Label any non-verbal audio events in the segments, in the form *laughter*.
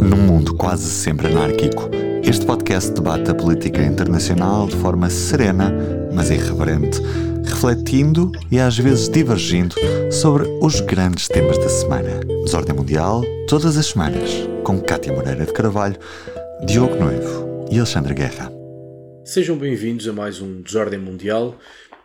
Num mundo quase sempre anárquico, este podcast debate a política internacional de forma serena, mas irreverente, refletindo e às vezes divergindo sobre os grandes temas da semana. Desordem Mundial, todas as semanas, com Cátia Moreira de Carvalho, Diogo Noivo e Alexandre Guerra. Sejam bem-vindos a mais um Desordem Mundial.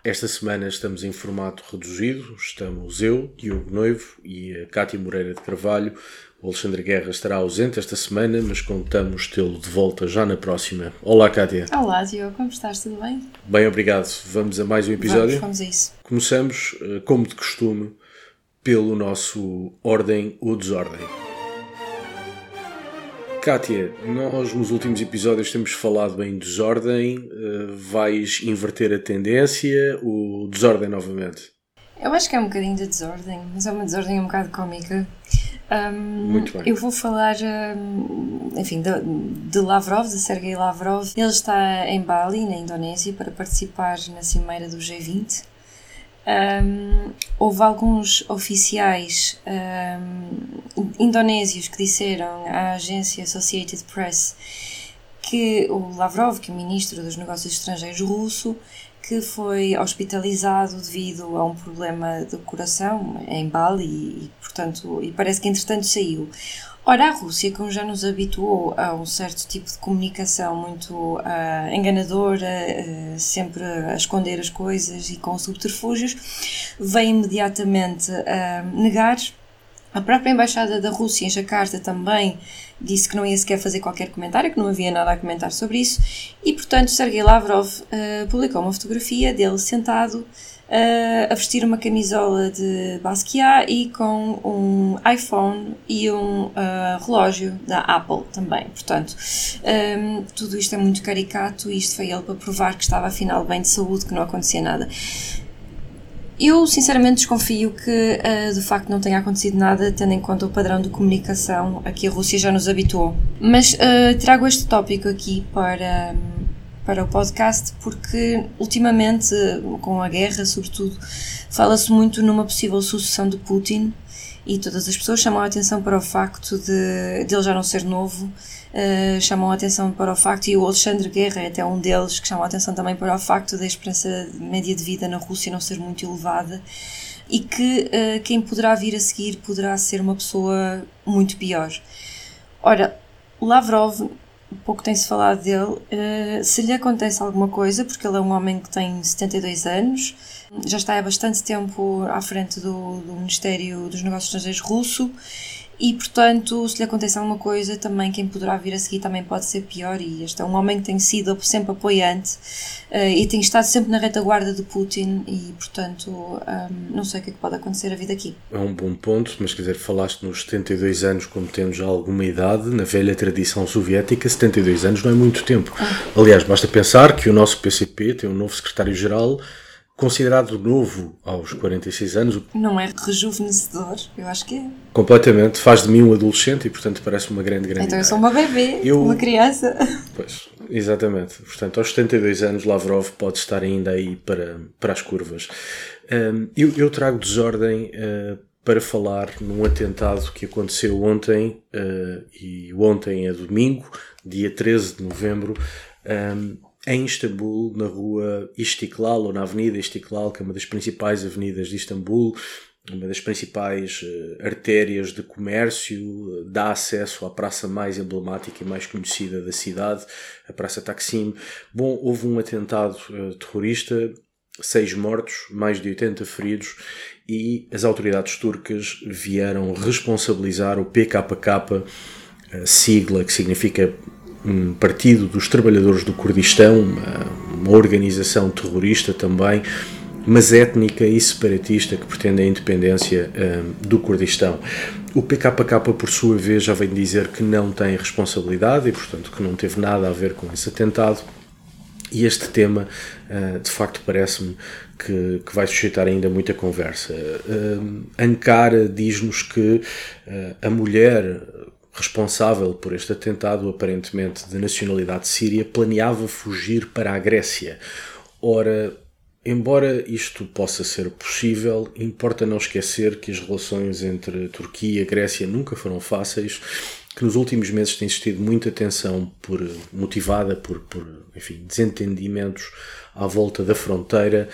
Esta semana estamos em formato reduzido. Estamos eu, Diogo Noivo e a Cátia Moreira de Carvalho. O Alexandre Guerra estará ausente esta semana, mas contamos tê-lo de volta já na próxima. Olá, Cátia. Olá, Diogo. Como estás? Tudo bem? Bem, obrigado. Vamos a mais um episódio? Vamos, vamos a isso. Começamos, eh, como de costume, pelo nosso Ordem ou Desordem. Kátia, nós nos últimos episódios temos falado em desordem. Uh, vais inverter a tendência ou desordem novamente? Eu acho que é um bocadinho de desordem, mas é uma desordem um bocado cómica. Um, Muito bem. Eu vou falar, um, enfim, de, de, Lavrov, de Sergei Lavrov. Ele está em Bali, na Indonésia, para participar na cimeira do G20. Um, houve alguns oficiais indonésios que disseram à agência Associated Press que o Lavrov, que é o ministro dos Negócios Estrangeiros russo, que foi hospitalizado devido a um problema do coração em Bali e, portanto, e parece que entretanto saiu. Ora, a Rússia, como já nos habituou a um certo tipo de comunicação muito uh, enganadora, uh, sempre a esconder as coisas e com subterfúgios, veio imediatamente uh, negar. A própria Embaixada da Rússia em Jakarta também disse que não ia sequer fazer qualquer comentário, que não havia nada a comentar sobre isso, e portanto Sergei Lavrov publicou uma fotografia dele sentado uh, a vestir uma camisola de Basquiat e com um iPhone e um uh, relógio da Apple também. Portanto, um, tudo isto é muito caricato e isto foi ele para provar que estava afinal bem de saúde, que não acontecia nada. Eu sinceramente desconfio que uh, de facto não tenha acontecido nada, tendo em conta o padrão de comunicação a que a Rússia já nos habituou. Mas uh, trago este tópico aqui para. Para o podcast, porque ultimamente, com a guerra, sobretudo, fala-se muito numa possível sucessão de Putin e todas as pessoas chamam a atenção para o facto de, de ele já não ser novo, uh, chamam a atenção para o facto, e o Alexandre Guerra é até um deles que chamam a atenção também para o facto da esperança média de vida na Rússia não ser muito elevada e que uh, quem poderá vir a seguir poderá ser uma pessoa muito pior. Ora, Lavrov pouco tem-se falado dele. Uh, se lhe acontece alguma coisa, porque ele é um homem que tem 72 anos, já está há bastante tempo à frente do, do Ministério dos Negócios Estrangeiros russo e portanto, se lhe acontece alguma coisa, também quem poderá vir a seguir também pode ser pior. E este é um homem que tem sido sempre apoiante uh, e tem estado sempre na retaguarda de Putin, e portanto, um, não sei o que é que pode acontecer a vida aqui. É um bom ponto, mas quer dizer, falaste nos 72 anos, como temos já alguma idade, na velha tradição soviética, 72 anos não é muito tempo. Ah. Aliás, basta pensar que o nosso PCP tem um novo secretário-geral considerado novo aos 46 anos. Não é rejuvenescedor, eu acho que é. Completamente, faz de mim um adolescente e portanto parece uma grande, grande Então eu sou uma bebê, eu... uma criança. *laughs* Pois, exatamente. Portanto, aos 72 anos Lavrov pode estar ainda aí para, para as curvas. Um, eu, eu, trago desordem uh, para falar num atentado que aconteceu ontem, uh, e ontem é domingo, dia 13 de novembro, um, em Istambul, na rua Istiklal, ou na Avenida Istiklal, que é uma das principais avenidas de Istambul, uma das principais uh, artérias de comércio, uh, dá acesso à praça mais emblemática e mais conhecida da cidade, a Praça Taksim. Bom, houve um atentado uh, terrorista, seis mortos, mais de 80 feridos, e as autoridades turcas vieram responsabilizar o PKK, sigla que significa um partido dos trabalhadores do Kurdistão, uma, uma organização terrorista também, mas étnica e separatista que pretende a independência um, do Kurdistão. O PKK, por sua vez, já vem dizer que não tem responsabilidade e, portanto, que não teve nada a ver com esse atentado. E este tema, uh, de facto, parece-me que, que, vai suscitar ainda muita conversa. Uh, Ankara diz-nos que uh, a mulher responsável por este atentado, aparentemente de nacionalidade síria, planeava fugir para a Grécia. Ora, embora isto possa ser possível, importa não esquecer que as relações entre Turquia e Grécia nunca foram fáceis, que nos últimos meses tem existido muita tensão por, motivada por, por enfim, desentendimentos à volta da fronteira.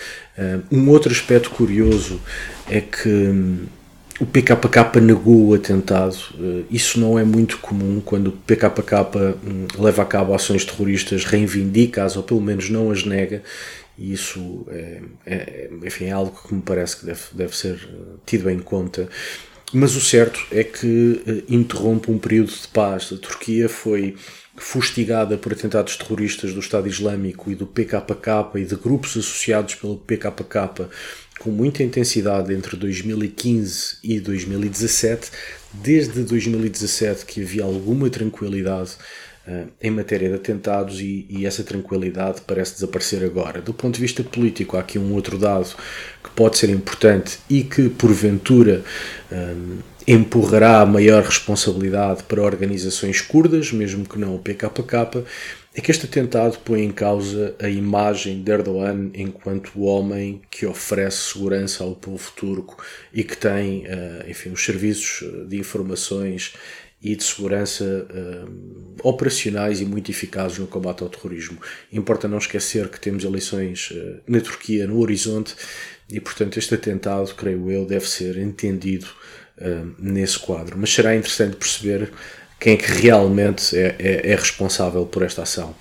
Um outro aspecto curioso é que hum, o PKK negou o atentado. Eh, isso não é muito comum quando o PKK hum, leva a cabo ações terroristas, reivindica-as ou pelo menos não as nega. E isso é, é, enfim, é algo que me parece que deve, deve ser eh, tido em conta. Mas o certo é que eh, interrompe um período de paz. A Turquia foi fustigada por atentados terroristas do Estado Islâmico e do PKK e de grupos associados pelo PKK com muita intensidade entre 2015 e 2017. Desde 2017 que havia alguma tranquilidade uh, em matéria de atentados e, e, essa tranquilidade parece desaparecer agora. Do ponto de vista político, há aqui um outro dado que pode ser importante e que, porventura, eh, empurrará maior responsabilidade para organizações curdas, mesmo que não o PKK, é que este atentado põe em causa a imagem de Erdogan enquanto homem que oferece segurança ao povo turco e que tem, eh, enfim, os serviços de informações e de segurança uh, operacionais e muito eficazes no combate ao terrorismo. Importa não esquecer que temos eleições uh, na Turquia no horizonte e, portanto, este atentado, creio eu, deve ser entendido uh, nesse quadro. Mas será interessante perceber quem é que realmente é, é, é responsável por esta ação.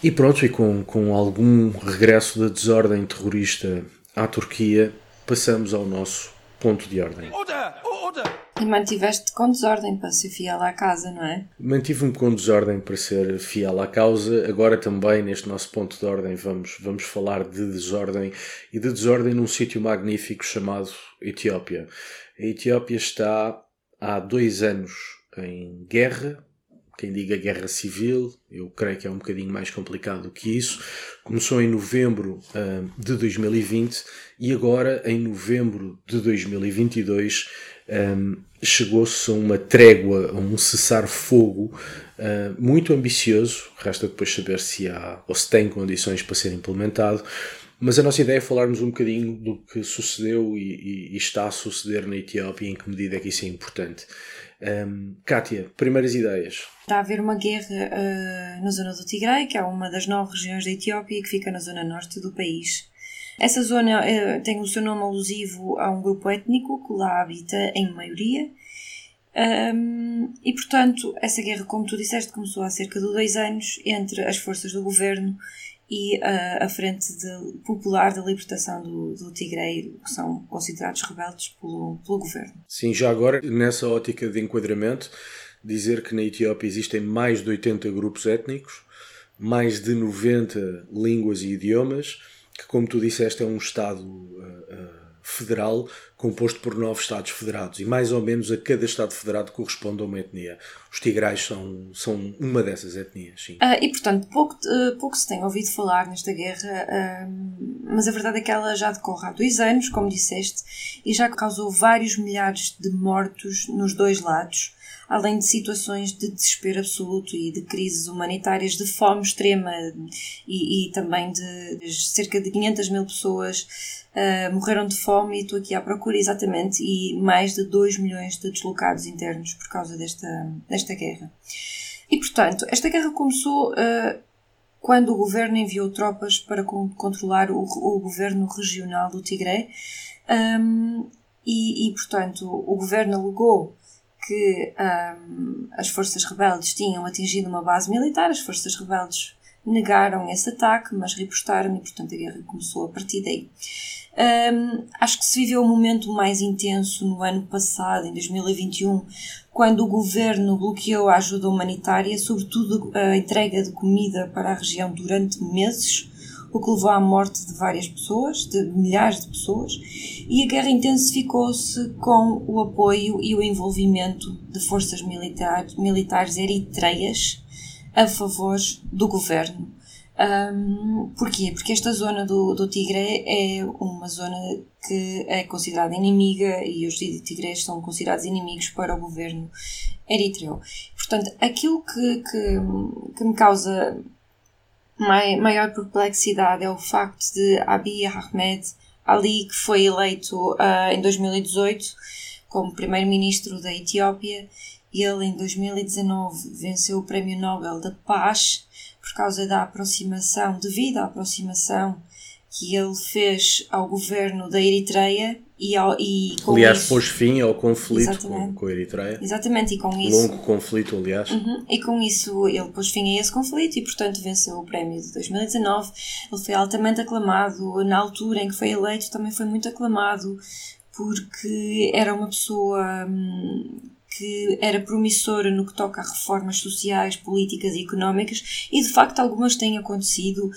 E pronto, e com, com algum regresso da desordem terrorista à Turquia, passamos ao nosso ponto de ordem. Order! Order! E mantiveste com desordem para ser fiel à casa, não é? Mantive-me com desordem para ser fiel à causa. Agora também, neste nosso ponto de ordem, vamos, vamos falar de desordem e de desordem num sítio magnífico chamado Etiópia. A Etiópia está há dois anos em guerra, quem diga guerra civil, eu creio que é um bocadinho mais complicado do que isso. Começou em novembro uh, de 2020 e agora, em novembro de 2022, um, chegou-se a uma trégua, a um cessar-fogo uh, muito ambicioso. Resta depois saber se há ou se tem condições para ser implementado. Mas a nossa ideia é falarmos um bocadinho do que sucedeu e, e, e está a suceder na Etiópia e em que medida é que isso é importante. Um, Kátia, primeiras ideias. Está a haver uma guerra uh, na zona do Tigray, que é uma das nove regiões da Etiópia que fica na zona norte do país. Essa zona uh, tem o seu nome alusivo a um grupo étnico que lá habita em maioria. Um, e portanto, essa guerra, como tu disseste, começou há cerca de dois anos entre as forças do governo e uh, a Frente de, Popular da Libertação do, do Tigre, que são considerados rebeldes pelo, pelo governo. Sim, já agora, nessa ótica de enquadramento, dizer que na Etiópia existem mais de 80 grupos étnicos, mais de 90 línguas e idiomas, que, como tu disseste, é um Estado. Uh, uh, federal composto por nove Estados federados e mais ou menos a cada Estado federado corresponde a uma etnia. Os tigrais são, são uma dessas etnias, sim. Uh, e portanto, pouco, uh, pouco se tem ouvido falar nesta guerra, mas a verdade é que ela já decorre há dois anos, como disseste, e já causou vários milhares de mortos nos dois lados além de situações de desespero absoluto e de crises humanitárias, de fome extrema e, e também de cerca de 500 mil pessoas uh, morreram de fome e estou aqui à procura exatamente e mais de 2 milhões de deslocados internos por causa desta, desta guerra. E portanto, esta guerra começou uh, quando o governo enviou tropas para controlar o, o governo regional do Tigre um, e, e, portanto, o governo alegou que um, as forças rebeldes tinham atingido uma base militar, as forças rebeldes negaram esse ataque, mas repostaram e, portanto, a guerra começou a partir daí. Um, acho que se viveu um momento mais intenso no ano passado, em 2021, quando o governo bloqueou a ajuda humanitária, sobretudo a entrega de comida para a região durante meses, o que levou à morte de várias pessoas, de milhares de pessoas, e a guerra intensificou-se com o apoio e o envolvimento de forças militares, militares eritreias a favor do governo. Um, porquê? Porque esta zona do, do Tigre é uma zona que é considerada inimiga e os tigres são considerados inimigos para o governo eritreu. Portanto, aquilo que, que, que me causa maior perplexidade é o facto de Abiy Ahmed Ali, que foi eleito uh, em 2018 como primeiro-ministro da Etiópia, ele em 2019 venceu o Prémio Nobel da Paz por causa da aproximação, devido à aproximação que ele fez ao governo da Eritreia e, ao, e com aliás isso, pôs fim ao conflito com, com, a Eritreia. Exatamente e com isso longo conflito aliás. Uhum, e com isso ele pôs fim a esse conflito e portanto venceu o prémio de 2019 ele foi altamente aclamado na altura em que foi eleito também foi muito aclamado porque era uma pessoa hum, que era promissora no que toca a reformas sociais, políticas e económicas, e de facto algumas têm acontecido.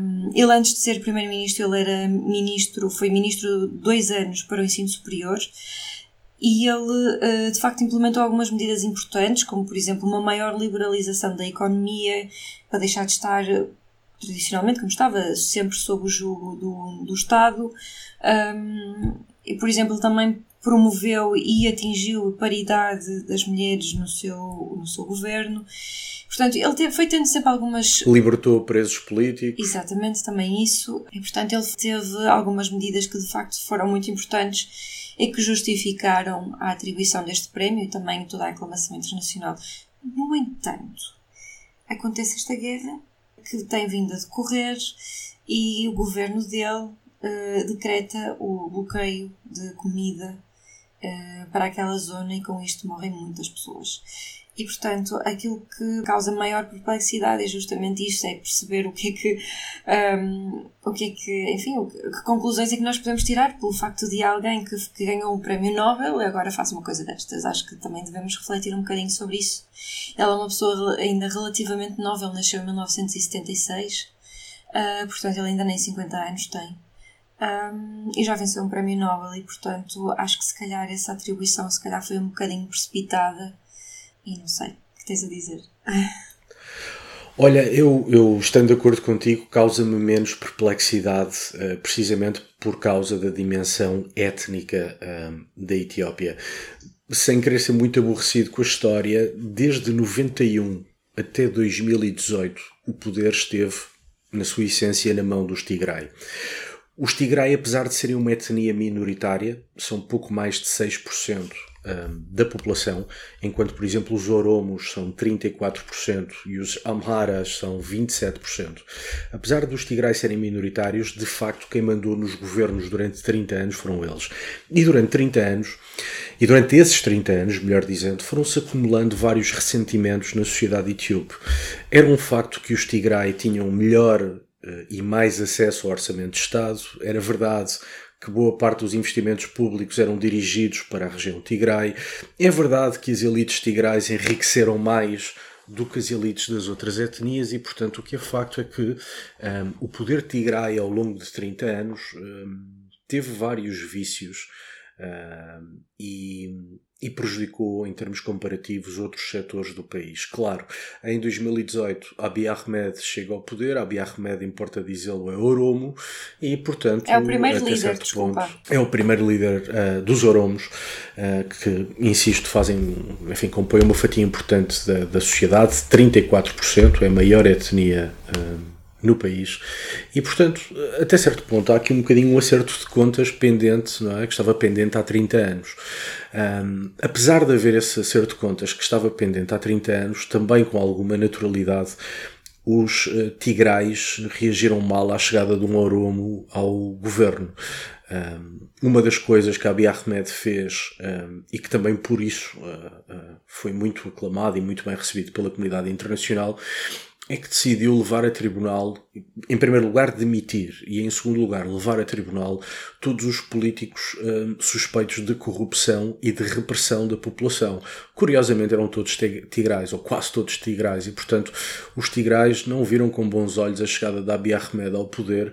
Um, ele, antes de ser primeiro-ministro, ele era ministro, foi ministro dois anos para o ensino superior. E ele, de facto, implementou algumas medidas importantes, como, por exemplo, uma maior liberalização da economia, para deixar de estar tradicionalmente, como estava, sempre sob o jugo do, do Estado. Um, e, por exemplo, também promoveu e atingiu a paridade das mulheres no seu, no seu governo. Portanto, ele teve, foi tendo sempre algumas. Libertou presos políticos. Exatamente, também isso. E, portanto, ele teve algumas medidas que de facto foram muito importantes e que justificaram a atribuição deste prémio e também toda a aclamação internacional. No entanto, acontece esta guerra que tem vindo a decorrer e o governo dele uh, decreta o bloqueio de comida uh, para aquela zona e com isto morrem muitas pessoas. E portanto, aquilo que causa maior perplexidade é justamente isto, é perceber o que é que, um, ehm, o que é que, enfim, que conclusões é que nós podemos tirar pelo facto de alguém que, que ganhou um prémio Nobel e agora faz uma coisa destas. Acho que também devemos refletir um bocadinho sobre isso. Ela é uma pessoa ainda relativamente nova, ele nasceu em 1976, uh, eh, portanto ele ainda nem 50 anos tem. Um, e já venceu um prémio Nobel e portanto acho que se calhar essa atribuição se calhar foi um bocadinho precipitada e não sei, o que tens a dizer? *laughs* Olha, eu, eu estando de acordo contigo, causa-me menos perplexidade, uh, precisamente por causa da dimensão étnica uh, da Etiópia. Sem querer ser muito aborrecido com a história, desde 91 até 2018, o poder esteve, na sua essência, na mão dos Tigray. Os Tigray, apesar de serem uma etnia minoritária, são pouco mais de 6% um, da população, enquanto, por exemplo, os Oromos são 34% e os Amharas são 27%. Apesar dos Tigray serem minoritários, de facto, quem mandou nos governos durante 30 anos foram eles. E durante 30 anos, e durante esses 30 anos, melhor dizendo, foram-se acumulando vários ressentimentos na sociedade etíope. Era um facto que os Tigray tinham melhor e mais acesso ao orçamento de Estado. Era verdade que boa parte dos investimentos públicos eram dirigidos para a região Tigray. É verdade que as elites tigrais enriqueceram mais do que as elites das outras etnias e, portanto, o que é facto é que um, ehm, o poder tigray ao longo de 30 anos um, ehm, teve vários vícios um, ehm, e e prejudicou em termos comparativos outros setores do país. Claro, em 2018 Abiy Ahmed chega ao poder, Abiy Ahmed, importa dizê-lo, é Oromo e, portanto, é o primeiro líder, desculpa. Ponto, é o primeiro líder uh, dos Oromos uh, que, insisto, fazem, enfim, compõem uma fatia importante da, da sociedade, 34%, é a maior etnia uh, no país. E, portanto, até certo ponto, há aqui um bocadinho um acerto de contas pendente, não é? que estava pendente há 30 anos. Um, apesar de haver esse acerto de contas que estava pendente há 30 anos, também com alguma naturalidade, os uh, tigrais reagiram mal à chegada de um Oromo ao governo. Um, uma das coisas que Abiy Ahmed fez um, e que também por isso uh, uh, foi muito aclamado e muito bem recebido pela comunidade internacional é que decidiu levar a tribunal, em primeiro lugar, demitir e, em segundo lugar, levar a tribunal todos os políticos hum, suspeitos de corrupção e de repressão da população. Curiosamente, eram todos tigrais, ou quase todos tigrais, e, portanto, os tigrais não viram com bons olhos a chegada de Abiy Ahmed ao poder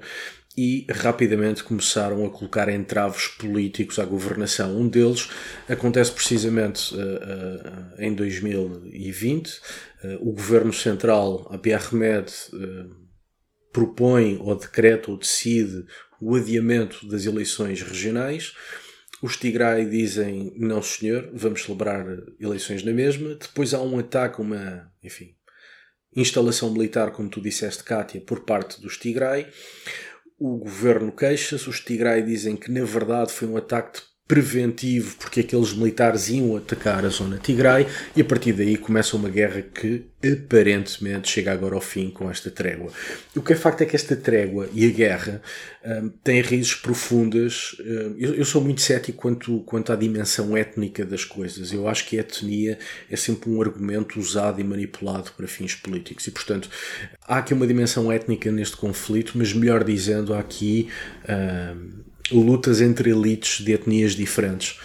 e rapidamente começaram a colocar entraves políticos à governação. Um deles acontece precisamente uh, uh, em 2020. Uh, o governo central, Abiy Ahmed, propõe ou decreta ou decide o adiamento das eleições regionais. Os Tigray dizem não senhor, vamos celebrar eleições na mesma. Depois há um ataque, uma, enfim, instalação militar, como tu disseste, Kátia, por parte dos Tigray. O governo queixa-se, os Tigray dizem que na verdade foi um ataque preventivo porque aqueles militares iam atacar a zona Tigray e a partir daí começa uma guerra que aparentemente chega agora ao fim com esta trégua. O que é facto é que esta trégua e a guerra um, têm raízes profundas. Um, eu, eu, sou muito cético quanto, quanto à dimensão étnica das coisas. Eu acho que a etnia é sempre um argumento usado e manipulado para fins políticos e, portanto, há aqui uma dimensão étnica neste conflito, mas melhor dizendo, há aqui. Um, lutas entre elites de etnias diferentes.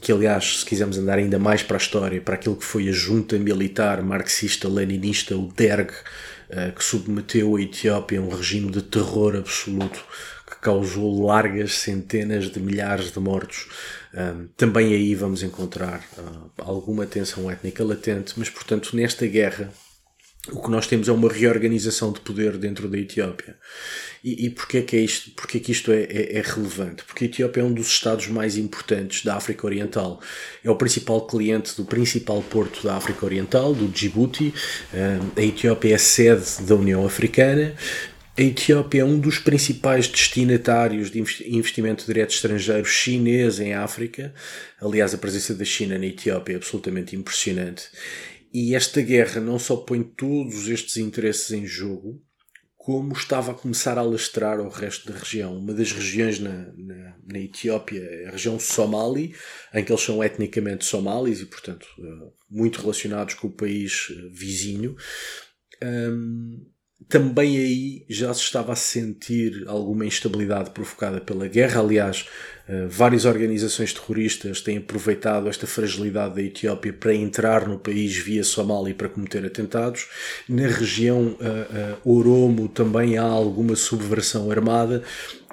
Que, aliás, se quisermos andar ainda mais para a história, para aquilo que foi a junta militar marxista-leninista, o DERG, uh, que submeteu a Etiópia a um regime de terror absoluto que causou largas centenas de milhares de mortos. Também aí vamos encontrar uh, alguma tensão étnica latente, mas, portanto, nesta guerra o que nós temos é uma reorganização de poder dentro da Etiópia. E, e porquê, que é isto, porquê que isto é, é, é, relevante? Porque a Etiópia é um dos estados mais importantes da África Oriental. É o principal cliente do principal porto da África Oriental, do Djibouti. A Etiópia é sede da União Africana. A Etiópia é um dos principais destinatários de investimento direto estrangeiro chinês em África. Aliás, a presença da China na Etiópia é absolutamente impressionante. E esta guerra não só põe todos estes interesses em jogo, como estava a começar a alastrar ao resto da região. Uma das regiões na, na, na Etiópia é a região Somali, em que eles são etnicamente somalis e, portanto, eh, muito relacionados com o país eh, vizinho. Um, também aí já se estava a sentir alguma instabilidade provocada pela guerra. Aliás, várias organizações terroristas têm aproveitado esta fragilidade da Etiópia para entrar no país via Somália para cometer atentados. Na região uh, uh, Oromo também há alguma subversão armada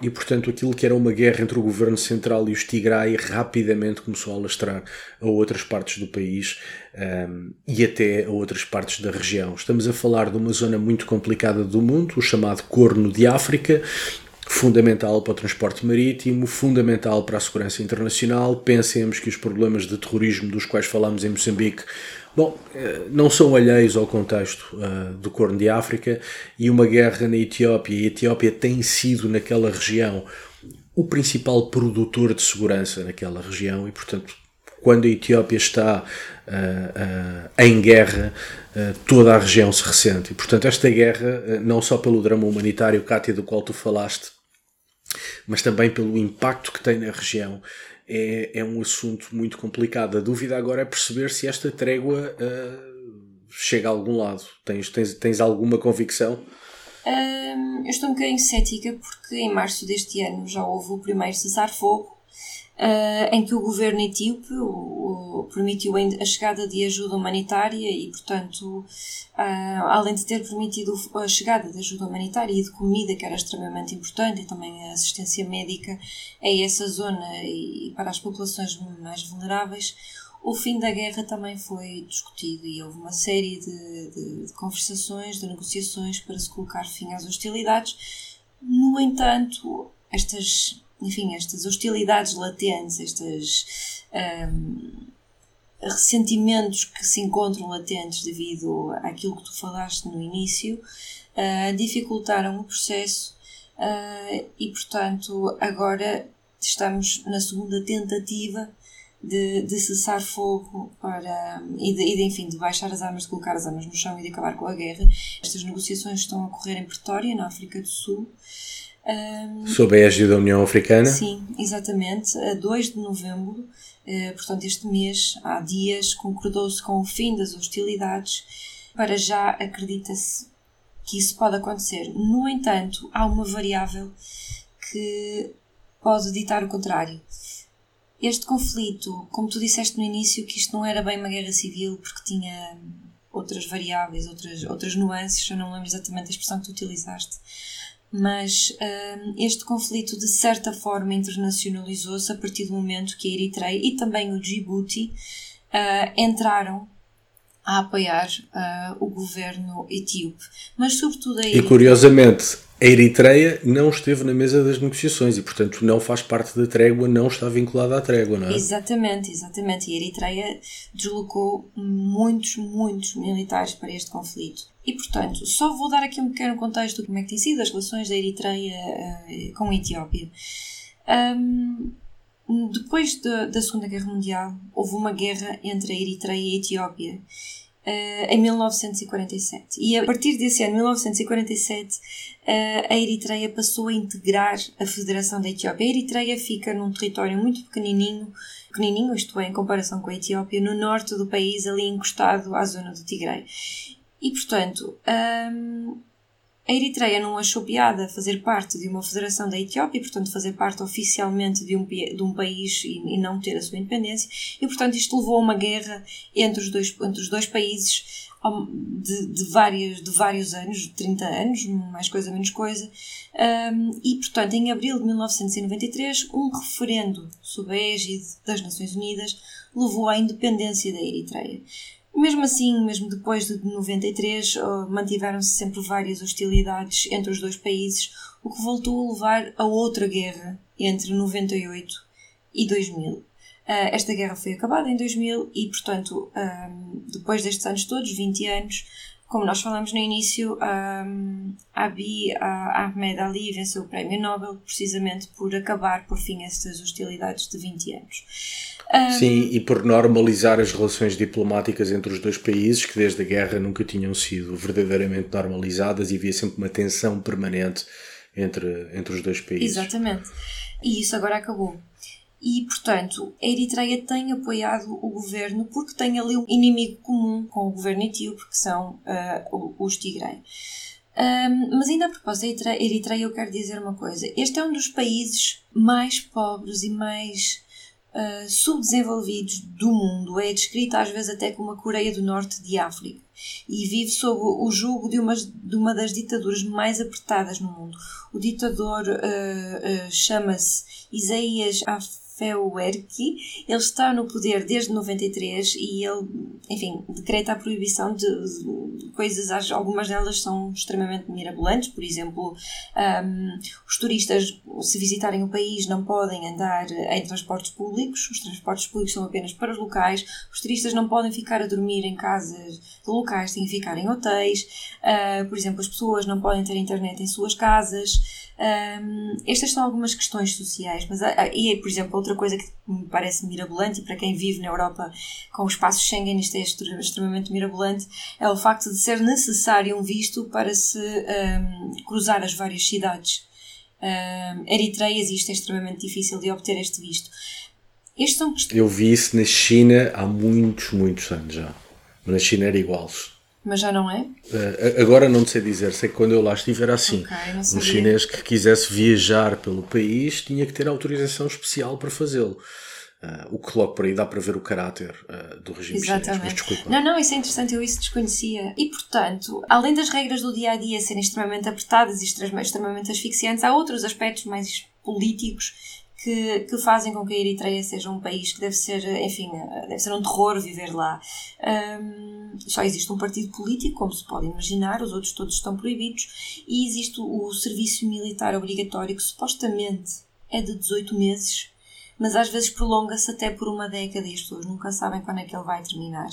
e, portanto, aquilo que era uma guerra entre o governo central e os Tigray rapidamente começou a alastrar a outras partes do país um, ehm, e até a outras partes da região. Estamos a falar de uma zona muito complicada do mundo, o chamado Corno de África, fundamental para o transporte marítimo, fundamental para a segurança internacional. Pensemos que os problemas de terrorismo dos quais falamos em Moçambique Bom, eh, não são alheios ao contexto uh, do Corno de África e uma guerra na Etiópia. E a Etiópia tem sido, naquela região, o principal produtor de segurança naquela região e, portanto, quando a Etiópia está uh, uh, em guerra, toda a região se ressente. E, portanto, esta guerra, não só pelo drama humanitário, Cátia, do qual tu falaste, mas também pelo impacto que tem na região, é, é um assunto muito complicado. A dúvida agora é perceber se esta trégua uh, chega a algum lado. Tens, tens, tens alguma convicção? Um, eu estou um bocadinho cética porque em março deste ano já houve o primeiro cessar-fogo uh, em que o governo etíope o, permitiu a chegada de ajuda humanitária e, portanto, uh, além de ter permitido a chegada de ajuda humanitária e de comida, que era extremamente importante, e também a assistência médica a essa zona e para as populações mais vulneráveis, o fim da guerra também foi discutido e houve uma série de, de, de, conversações, de negociações para se colocar fim às hostilidades. No entanto, estas enfim, estas hostilidades latentes, estes um, ressentimentos que se encontram latentes devido àquilo que tu falaste no início, uh, dificultaram o processo uh, e, portanto, agora estamos na segunda tentativa de, de cessar fogo para, e, de, e de, enfim, de baixar as armas, de colocar as armas no chão e de acabar com a guerra. Estas negociações estão a ocorrer em Pretória, na África do Sul. Sob a égide da União Africana? Sim, exatamente. A 2 de novembro, uh, portanto, este mês, há dias, concordou-se com o fim das hostilidades. Para já acredita-se que isso pode acontecer. No entanto, há uma variável que pode ditar o contrário. Este conflito, como tu disseste no início, que isto não era bem uma guerra civil porque tinha outras variáveis, outras, outras nuances, eu não lembro exatamente a expressão que tu utilizaste mas uh, este conflito de certa forma internacionalizou-se a partir do momento que a Eritreia e também o Djibouti uh, entraram a apoiar uh, o governo etíope. Mas sobretudo a Eritreia... E curiosamente, a Eritreia não esteve na mesa das negociações e, portanto, não faz parte da trégua, não está vinculada à trégua, não é? Exatamente, exatamente. E a Eritreia deslocou muitos, muitos militares para este conflito. E, portanto, só vou dar aqui um pequeno contexto de como é que têm sido as relações da Eritreia uh, com a Etiópia. Um, depois de, da Segunda Guerra Mundial, houve uma guerra entre a Eritreia e a Etiópia. Uh, em 1947. E a partir desse ano, 1947, uh, a Eritreia passou a integrar a Federação da Etiópia. A Eritreia fica num território muito pequenininho, pequenininho, isto é, em comparação com a Etiópia, no norte do país, ali encostado à zona do Tigre. E, portanto, um, a Eritreia não achou piada fazer parte de uma federação da Etiópia, portanto fazer parte oficialmente de um, de um país e, e, não ter a sua independência, e portanto isto levou a uma guerra entre os dois, entre os dois países de, de, vários, de vários anos, 30 anos, mais coisa menos coisa, um, e portanto em abril de 1993 um referendo sob a égide das Nações Unidas levou à independência da Eritreia. Mesmo assim, mesmo depois de 93, mantiveram-se sempre várias hostilidades entre os dois países, o que voltou a levar a outra guerra entre 98 e 2000. Ah, esta guerra foi acabada em 2000 e, portanto, depois destes anos todos, 20 anos, como nós falamos no início, um, Abiy Ahmed Ali venceu o Prémio Nobel precisamente por acabar, por fim, estas hostilidades de 20 anos. Um, Sim, e por normalizar as relações diplomáticas entre os dois países, que desde a guerra nunca tinham sido verdadeiramente normalizadas e havia sempre uma tensão permanente entre, entre os dois países. Exatamente. E isso agora acabou. E, portanto, a Eritreia tem apoiado o governo porque tem ali um inimigo comum com o governo etíope, que são uh, os Tigray. Um, mas ainda a propósito da Eritreia, eu quero dizer uma coisa. Este é um dos países mais pobres e mais uh, subdesenvolvidos do mundo. É descrito às vezes até como a Coreia do Norte de África. E vive sob o jugo de uma, de uma das ditaduras mais apertadas no mundo. O ditador uh, uh, chama-se Isaías Afewerki Afewerki, ele está no poder desde 93 e ele, enfim, decreta a proibição de, de coisas, algumas delas são extremamente mirabolantes, por exemplo, um, os turistas, se visitarem o país, não podem andar em transportes públicos, os transportes públicos são apenas para os locais, os turistas não podem ficar a dormir em casas de locais, têm que ficar em hotéis, uh, por exemplo, as pessoas não podem ter internet em suas casas. Um, estas são algumas questões sociais, mas ah, e, por exemplo, outra coisa que me parece mirabolante, e para quem vive na Europa com o espaço Schengen, isto é extremamente mirabolante, é o facto de ser necessário um visto para se um, cruzar as várias cidades um, eritreias e isto é extremamente difícil de obter este visto. Estes são Eu vi isso na China há muitos, muitos anos já. Na China era igual. Mas já não é? Uh, agora não sei dizer, sei que quando eu lá estive era assim. Okay, um chinês que quisesse viajar pelo país tinha que ter autorização especial para fazê-lo. Uh, o que logo por aí dá para ver o caráter uh, do regime Exatamente. chinês. Não, não, isso é interessante, eu isso desconhecia. E, portanto, além das regras do dia a dia serem extremamente apertadas e extremamente asfixiantes, há outros aspectos mais políticos que, que fazem com que a Eritreia seja um país que deve ser, enfim, deve ser um terror viver lá. Um, só existe um partido político, como se pode imaginar, os outros todos estão proibidos, e existe o serviço militar obrigatório, que supostamente é de 18 meses, mas às vezes prolonga-se até por uma década e as pessoas nunca sabem quando é que ele vai terminar.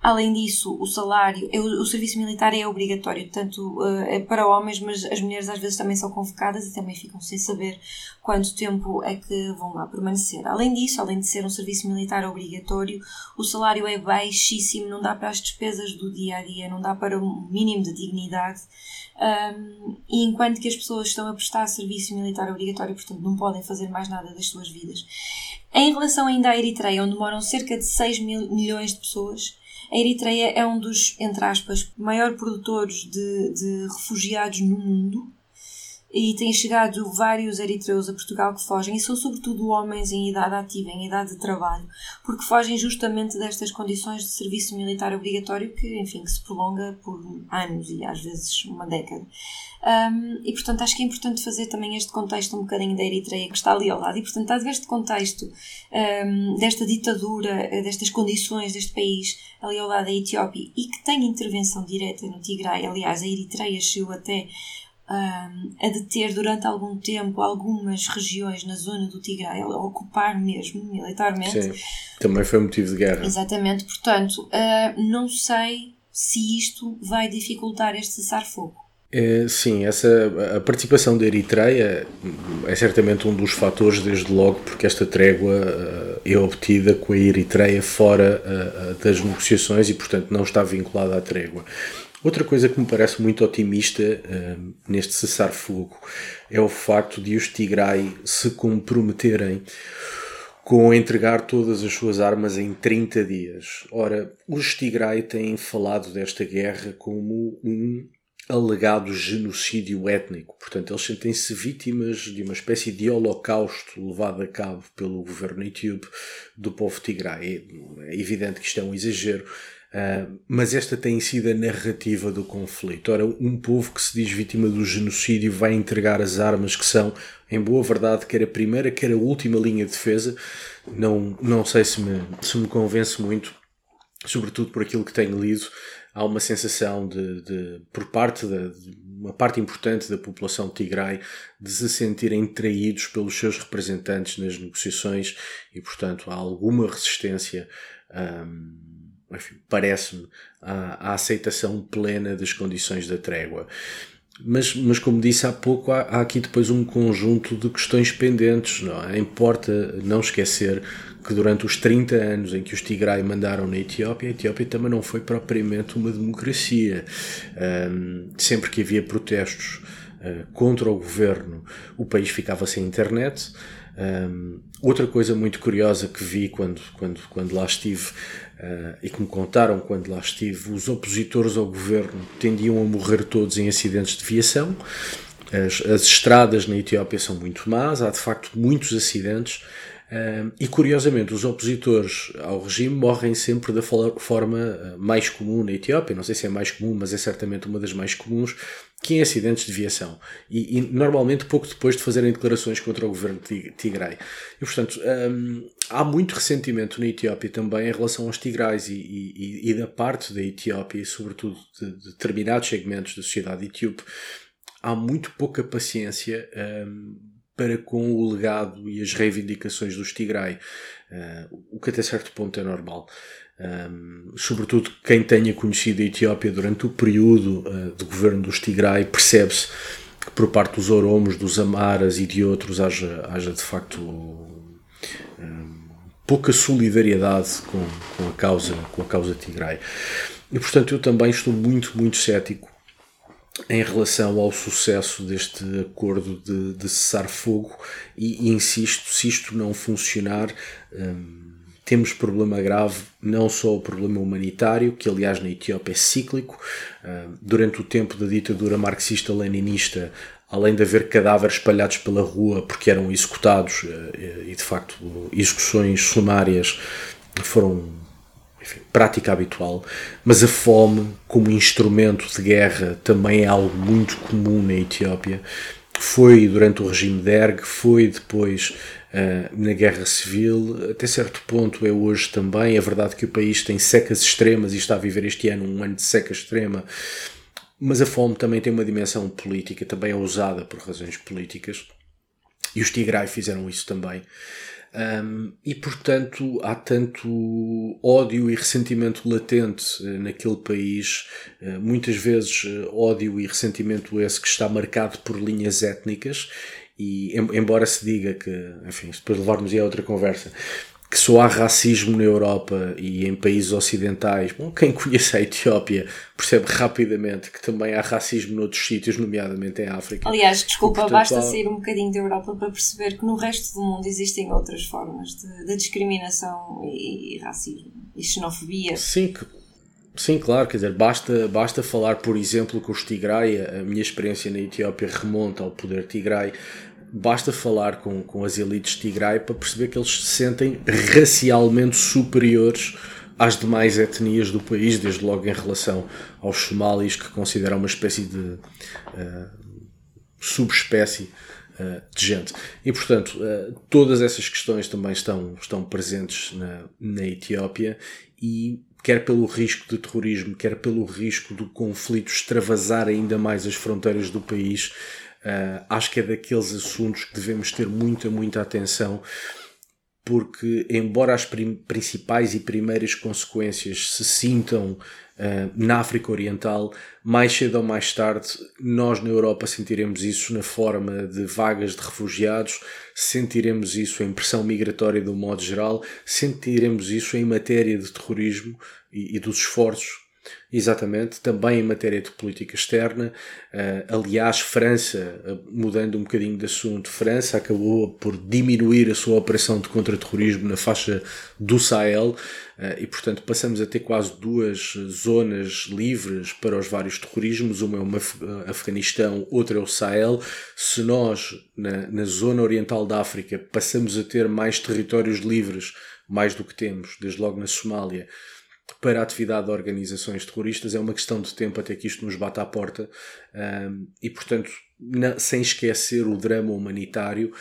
Além disso, o salário, o serviço militar é obrigatório, tanto uh, para homens, mas as mulheres às vezes também são convocadas e também ficam sem saber quanto tempo é que vão lá permanecer. Além disso, além de ser um serviço militar obrigatório, o salário é baixíssimo, não dá para as despesas do dia a dia, não dá para um mínimo de dignidade. Um, e enquanto que as pessoas estão a prestar serviço militar obrigatório, portanto não podem fazer mais nada das suas vidas. Em relação ainda à Eritreia, onde moram cerca de 6 mil milhões de pessoas, a Eritreia é um dos, entre aspas, maiores produtores de, de refugiados no mundo e têm chegado vários eritreus a Portugal que fogem e são sobretudo homens em idade ativa, em idade de trabalho, porque fogem justamente destas condições de serviço militar obrigatório que, enfim, que se prolonga por anos e às vezes uma década. Um, e portanto acho que é importante fazer também este contexto um bocadinho da Eritreia que está ali ao lado e portanto há este contexto um, desta ditadura, destas condições deste país ali ao lado da Etiópia e que tem intervenção direta no Tigray, aliás a Eritreia chegou até a deter durante algum tempo algumas regiões na zona do Tigray, a ocupar mesmo militarmente. Sim, também foi motivo de guerra. Exatamente, portanto, uh, não sei se isto vai dificultar este cessar-fogo. É, sim, essa, a participação da Eritreia é certamente um dos fatores, desde logo, porque esta trégua uh, é obtida com a Eritreia fora uh, das negociações e, portanto, não está vinculada à trégua. Outra coisa que me parece muito otimista uh, neste cessar-fogo é o facto de os Tigray se comprometerem com entregar todas as suas armas em 30 dias. Ora, os Tigray têm falado desta guerra como um alegado genocídio étnico. Portanto, eles sentem-se vítimas de uma espécie de holocausto levado a cabo pelo governo etíope do povo Tigray. É evidente que isto é um exagero, Uh, mas esta tem sido a narrativa do conflito. Ora, um povo que se diz vítima do genocídio vai entregar as armas que são, em boa verdade, quer a primeira, quer a última linha de defesa. Não, não sei se me, se me convence muito, sobretudo por aquilo que tenho lido. Há uma sensação de, de por parte da uma parte importante da população de Tigray de se sentirem traídos pelos seus representantes nas negociações e, portanto, há alguma resistência. Um, parece-me, à, aceitação plena das condições da trégua. Mas, mas como disse há pouco, há, há, aqui depois um conjunto de questões pendentes. Não é? Importa não esquecer que durante os 30 anos em que os Tigray mandaram na Etiópia, a Etiópia também não foi propriamente uma democracia. Um, sempre que havia protestos uh, contra o governo, o país ficava sem internet. Um, outra coisa muito curiosa que vi quando, quando, quando lá estive uh, e que me contaram quando lá estive, os opositores ao governo tendiam a morrer todos em acidentes de viação. As, as estradas na Etiópia são muito más, há de facto muitos acidentes. E curiosamente, os opositores ao regime morrem sempre da forma ah, mais comum na Etiópia. Não sei se é mais comum, mas é certamente uma das mais comuns, que em acidentes de viação. E, e, normalmente pouco depois de fazerem declarações contra o governo de Tigray. E portanto, há muito ressentimento na Etiópia também em relação aos Tigrais e, e, e da parte da Etiópia, e sobretudo de, de, determinados segmentos da sociedade etíope, há muito pouca paciência para com o legado e as reivindicações dos Tigray, uh, o que até certo ponto é normal. Um, sobretudo quem tenha conhecido a Etiópia durante o período uh, do governo dos Tigray percebe-se que por parte dos Oromos, dos Amaras e de outros haja, haja de facto um, pouca solidariedade com, com, a causa, com a causa Tigray. E portanto eu também estou muito, muito cético em relação ao sucesso deste acordo de, de cessar-fogo e, e, insisto, se isto não funcionar. Um, temos problema grave, não só o problema humanitário, que aliás na Etiópia é cíclico. Ah, durante o tempo da ditadura marxista-leninista, além de haver cadáveres espalhados pela rua porque eram executados, ah, e de facto execuções sumárias foram enfim, prática habitual, mas a fome como instrumento de guerra também é algo muito comum na Etiópia. Foi durante o regime Derg, foi depois uh, na guerra civil, até certo ponto é hoje também. É verdade que o país tem secas extremas e está a viver este ano um ano de seca extrema, mas a fome também tem uma dimensão política, também é usada por razões políticas. E os Tigray fizeram isso também. Um, e portanto há tanto ódio e ressentimento latente uh, naquele país, uh, muitas vezes uh, ódio e ressentimento esse que está marcado por linhas étnicas. E embora se diga que, enfim, depois levarmos a outra conversa, que só há racismo na Europa e em países ocidentais. Bom, quem conhece a Etiópia percebe rapidamente que também há racismo noutros sítios, nomeadamente em África. Aliás, desculpa, portanto, basta há... sair um bocadinho da Europa para perceber que no resto do mundo existem outras formas de, de discriminação e, e, racismo e xenofobia. Sim, que, sim, claro, quer dizer, basta, basta falar, por exemplo, com os Tigray. A minha experiência na Etiópia remonta ao poder Tigray basta falar com, com as elites Tigray para perceber que eles se sentem racialmente superiores às demais etnias do país, desde logo em relação aos somalis, que consideram uma espécie de uh, subespécie uh, de gente. E, portanto, uh, todas essas questões também estão, estão presentes na, na Etiópia e quer pelo risco de terrorismo, quer pelo risco do conflito extravasar ainda mais as fronteiras do país, uh, acho que é daqueles assuntos que devemos ter muita, muita atenção, porque, embora as principais e primeiras consequências se sintam uh, na África Oriental, mais cedo ou mais tarde, nós na Europa sentiremos isso na forma de vagas de refugiados, sentiremos isso em pressão migratória de um modo geral, sentiremos isso em matéria de terrorismo e, e dos esforços Exatamente, também em matéria de política externa. Uh, aliás, França, uh, mudando um bocadinho de assunto, França acabou por diminuir a sua operação de contra-terrorismo na faixa do Sahel uh, e, portanto, passamos a ter quase duas zonas livres para os vários terrorismos. Uma é o Af Afeganistão, outra é o Sahel. Se nós, na, na zona oriental da África, passamos a ter mais territórios livres, mais do que temos, desde logo na Somália para a atividade de organizações terroristas é uma questão de tempo até que isto nos bata à porta um, e, portanto, na, sem esquecer o drama humanitário,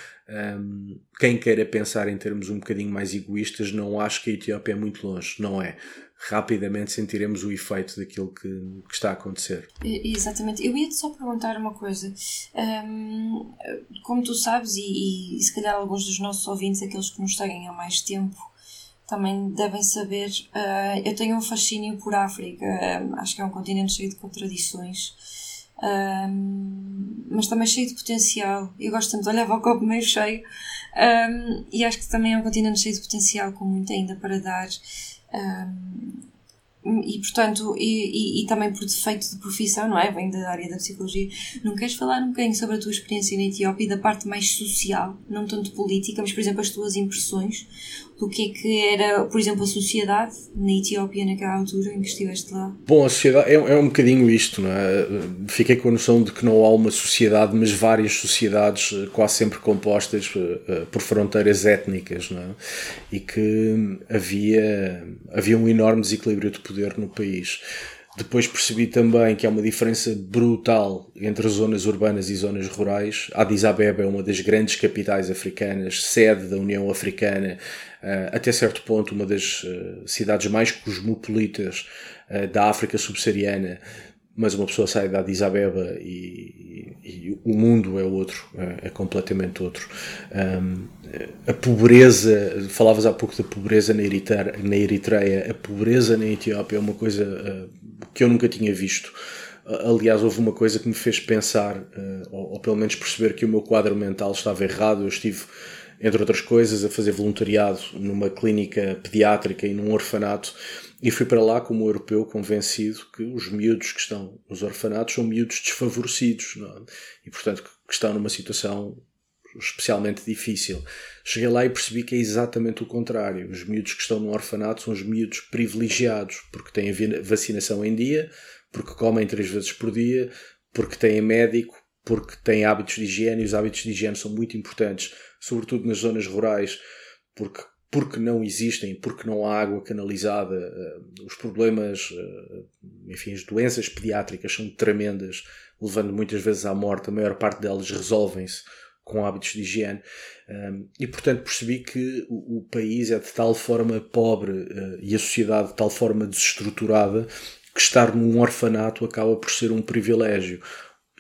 um, quem queira pensar em termos um bocadinho mais egoístas, não acho que a Etiópia é muito longe, não é? Rapidamente sentiremos o efeito daquilo que, que está a acontecer. Exatamente. Eu ia-te só perguntar uma coisa. Um, como tu sabes, e, e se calhar alguns dos nossos ouvintes, aqueles que nos seguem há mais tempo, também devem saber, uh, eu tenho um fascínio por África, um, acho que é um continente cheio de contradições, um, mas também cheio de potencial. Eu gosto tanto de olhar para o copo meio cheio e acho que também é um continente cheio de potencial, com muito ainda para dar. e portanto, e, e, e, também por defeito de profissão, não é? Vem da área da psicologia. Não queres falar um bocadinho sobre a tua experiência na Etiópia e da parte mais social, não tanto política, mas por exemplo as tuas impressões? Do que é que era, por exemplo, a sociedade na Etiópia naquela altura em que estiveste lá? Bom, a sociedade é, é um bocadinho isto, não é? Fiquei com a noção de que não há uma sociedade, mas várias sociedades eh, quase sempre compostas eh, eh, por fronteiras étnicas, não é? E que havia, havia um enorme desequilíbrio de poder no país. Depois percebi também que há uma diferença brutal entre zonas urbanas e zonas rurais. Addis Abeba é uma das grandes capitais africanas, sede da União Africana, eh, até certo ponto uma das eh, cidades mais cosmopolitas eh, da África subsaariana, mas uma pessoa sai da Addis Abeba e, e, e o mundo é outro, é, é completamente outro. Um, a pobreza, falavas há pouco da pobreza na Eritreia, na Eritreia, a pobreza na Etiópia é uma coisa uh, que eu nunca tinha visto. Aliás, houve uma coisa que me fez pensar, eh, ou, ou, pelo menos perceber que o meu quadro mental estava errado. Eu estive, entre outras coisas, a fazer voluntariado numa clínica pediátrica e num orfanato, e fui para lá como europeu convencido que os miúdos que estão nos orfanatos são miúdos desfavorecidos é? e, portanto, que estão numa situação especialmente difícil. Cheguei lá e percebi que é exatamente o contrário. Os miúdos que estão no orfanato são os miúdos privilegiados, porque têm vacinação em dia, porque comem três vezes por dia, porque têm médico, porque têm hábitos de higiene, e os hábitos de higiene são muito importantes, sobretudo nas zonas rurais, porque porque não existem, porque não há água canalizada, eh, os problemas, eh, enfim, as doenças pediátricas são tremendas, levando muitas vezes à morte, a maior parte delas resolvem-se com hábitos de higiene. Um, e, portanto, percebi que o, país é de tal forma pobre e a sociedade de tal forma desestruturada que estar num orfanato acaba por ser um privilégio.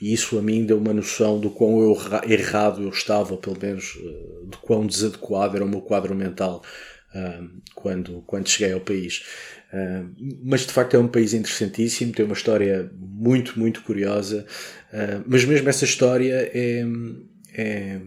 E isso a mim deu uma noção do quão eu, errado eu estava, pelo menos uh, do quão desadequado era o meu quadro mental quando, quando cheguei ao país. Mas de facto é um país interessantíssimo, tem uma história muito, muito curiosa. mas mesmo essa história é é,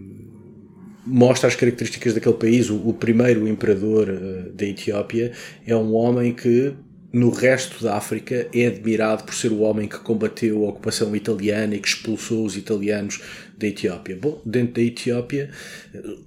mostra as características daquele país. O, o primeiro imperador uh, da Etiópia é um homem que no resto da África é admirado por ser o homem que combateu a ocupação italiana e que expulsou os italianos da Etiópia. Bom, dentro da Etiópia,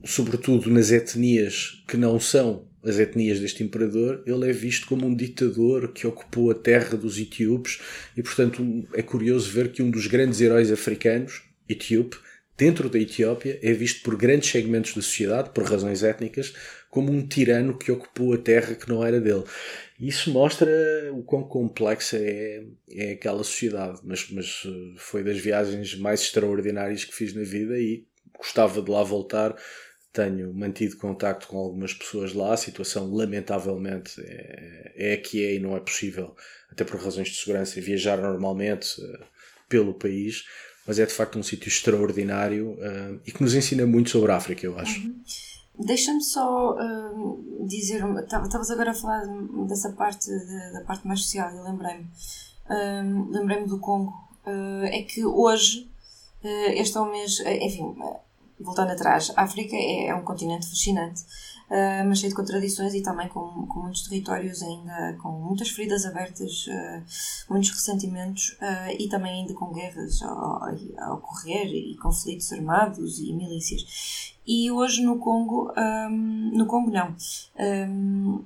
sobretudo nas etnias que não são as etnias deste imperador, ele é visto como um ditador que ocupou a terra dos etíopes e, portanto, é curioso ver que um dos grandes heróis africanos, etíope, dentro da Etiópia, é visto por grandes segmentos da sociedade, por razões étnicas, como um tirano que ocupou a terra que não era dele. Isso mostra o quão complexa é, é aquela sociedade, mas, mas eh, foi das viagens mais extraordinárias que fiz na vida e gostava de lá voltar tenho mantido contacto com algumas pessoas lá. A situação, lamentavelmente, é, é que é e não é possível, até por razões de segurança, viajar normalmente uh, pelo país. Mas é de facto um sítio extraordinário uh, e que nos ensina muito sobre a África, eu acho. Uhum. Deixa-me só uh, dizer, estavas agora a falar dessa parte, da, da parte mais social, eu lembrei-me. Uh, lembrei-me do Congo. Uh, é que hoje, este é o mês, enfim, voltando atrás, a África é, é um continente fascinante, mas cheio de contradições e também com, com muitos territórios ainda, com muitas feridas abertas, muitos ressentimentos e também ainda com guerras a, a ocorrer e conflitos armados e milícias. E hoje no Congo, um, no Congo não, um,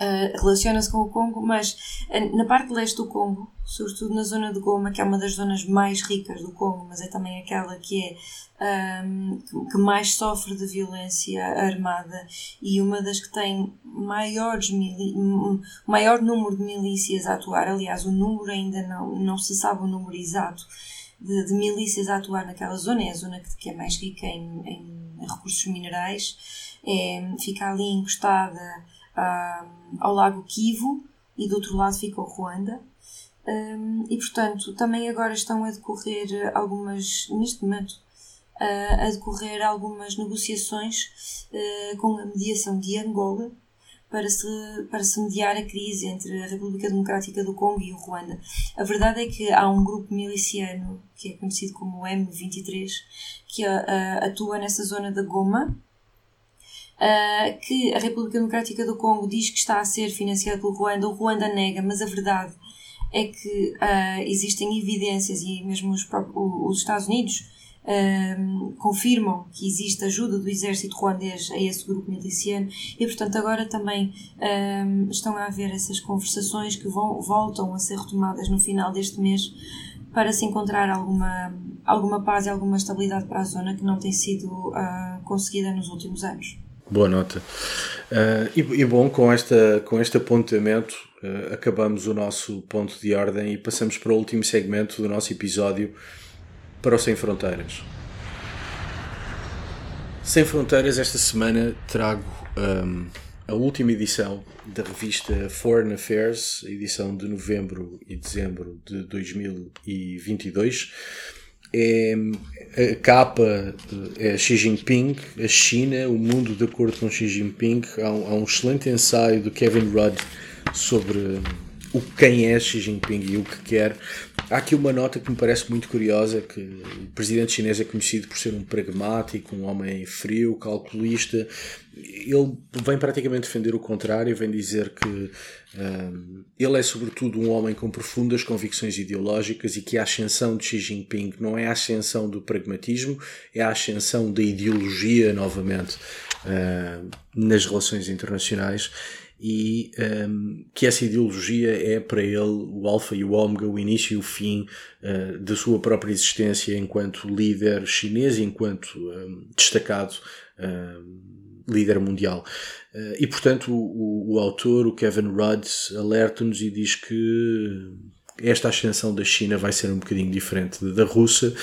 Uh, relaciona-se com o Congo, mas uh, na parte leste do Congo, sobretudo na zona de Goma, que é uma das zonas mais ricas do Congo, mas é também aquela que é um, que mais sofre de violência armada e uma das que tem maiores maior número de milícias a atuar. Aliás, o número ainda não, não se sabe o número exato de, de milícias a atuar naquela zona, é a zona que, que é mais rica em, em recursos minerais, é, fica ali encostada ao lago Kivu e do outro lado fica o Ruanda. Um, e portanto, também agora estão a decorrer algumas, neste momento, uh, a decorrer algumas negociações uh, com a mediação de Angola para se, para se mediar a crise entre a República Democrática do Congo e o Ruanda. A verdade é que há um grupo miliciano, que é conhecido como M23, que uh, atua nessa zona da Goma, uh, que a República Democrática do Congo diz que está a ser financiado pelo Ruanda, o Ruanda nega, mas a verdade é que uh, existem evidências e mesmo os, os Estados Unidos um, confirmam que existe ajuda do exército ruandês a esse grupo miliciano e, portanto, agora também estão a haver essas conversações que vão, voltam a ser retomadas no final deste mês para se encontrar alguma, alguma paz e alguma estabilidade para a zona que não tem sido uh, conseguida nos últimos anos. Boa nota. Uh, e, e, bom, com, esta, com este apontamento, uh, acabamos o nosso ponto de ordem e passamos para o último segmento do nosso episódio para o Sem Fronteiras. Sem Fronteiras, esta semana trago um, a última edição da revista Foreign Affairs, edição de novembro e dezembro de 2022. É, a capa é Xi Jinping, a China, o mundo de acordo com Xi Jinping. Há um, há um excelente ensaio do Kevin Rudd sobre o quem é Xi Jinping e o que quer. Há aqui uma nota que me parece muito curiosa, que o presidente chinês é conhecido por ser um pragmático, um homem frio, calculista. Ele vem praticamente defender o contrário, vem dizer que um, ele é sobretudo um homem com profundas convicções ideológicas e que a ascensão de Xi Jinping não é a ascensão do pragmatismo, é a ascensão da ideologia novamente uh, nas relações internacionais e um, que essa ideologia é para ele o alfa e o ômega, o início e o fim uh, da sua própria existência enquanto líder chinês e enquanto um, destacado um, líder mundial. Uh, e portanto o, o, autor, o Kevin Rudd, alerta-nos e diz que esta ascensão da China vai ser um bocadinho diferente da russa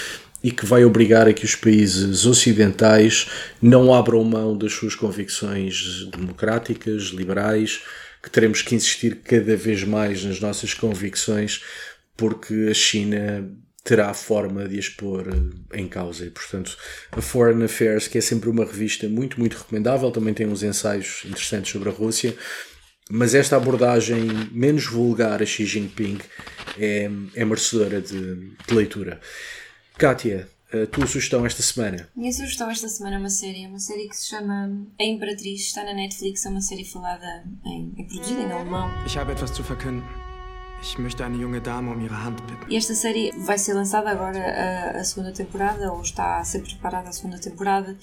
e que vai obrigar a que os países ocidentais não abram mão das suas convicções democráticas, liberais, que teremos que insistir cada vez mais nas nossas convicções, porque a China terá forma de as pôr em causa. E, portanto, a Foreign Affairs, que é sempre uma revista muito, muito recomendável, também tem uns ensaios interessantes sobre a Rússia, mas esta abordagem menos vulgar a Xi Jinping é, é merecedora de, de leitura. Kátia, a tua sugestão esta semana? Minha sugestão esta semana é uma série, uma série que se chama A Imperatriz, está na Netflix, é uma série falada em, é produzida em alemão. Ich habe etwas zu verkünden. Ich möchte eine junge Dame um ihre Hand bitten. E esta série vai ser lançada agora a, a segunda temporada, ou está a ser preparada a segunda temporada.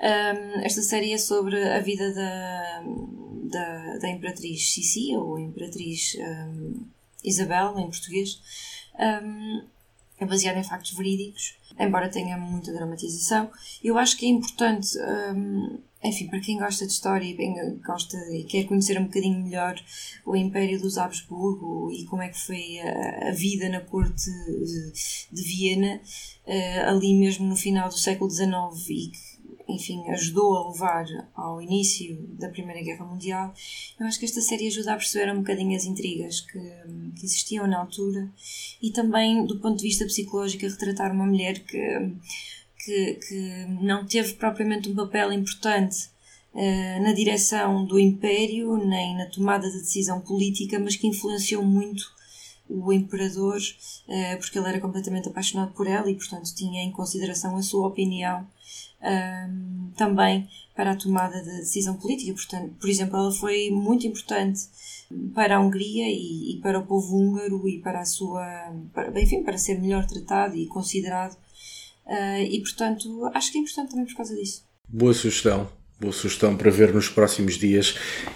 Um, esta série é sobre a vida da, da, da Imperatriz Sissi, ou Imperatriz um, Isabel, em português. Um, é baseado em factos verídicos, embora tenha muita dramatização. Eu acho que é importante, hum, enfim, para quem gosta de história e gosta e quer conhecer um bocadinho melhor o Império dos Habsburgo e como é que foi a, a vida na corte de, de Viena, uh, ali mesmo no final do século XIX e que enfim, ajudou a levar ao início da Primeira Guerra Mundial, eu acho que esta série ajuda a perceber um bocadinho as intrigas que, que existiam na altura e também, do ponto de vista psicológico, a retratar uma mulher que, que, que não teve propriamente um papel importante uh, na direção do Império, nem na tomada de decisão política, mas que influenciou muito o imperador, uh, porque ele era completamente apaixonado por ela e, portanto, tinha em consideração a sua opinião um, também para a tomada de decisão política. Portanto, por exemplo, ela foi muito importante para a Hungria e, e para o povo húngaro e para a sua, para, enfim, para ser melhor tratado e considerado. Uh, e portanto, acho que é importante também por causa disso. Boa sugestão. Boa sugestão para ver nos próximos dias.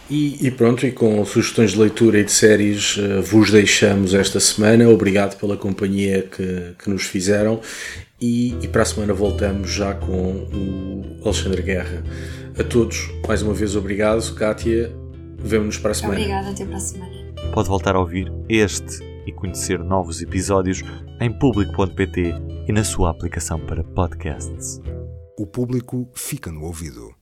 E, e, pronto, e com sugestões de leitura e de séries, uh, vos deixamos esta semana. Obrigado pela companhia que, que nos fizeram e, e, para a semana voltamos já com o Alexandre Guerra. A todos, mais uma vez, obrigado. Kátia, vemo-nos para a semana. Obrigada, até para a semana. Pode voltar a ouvir este e conhecer novos episódios em público.pt e na sua aplicação para podcasts. O público fica no ouvido.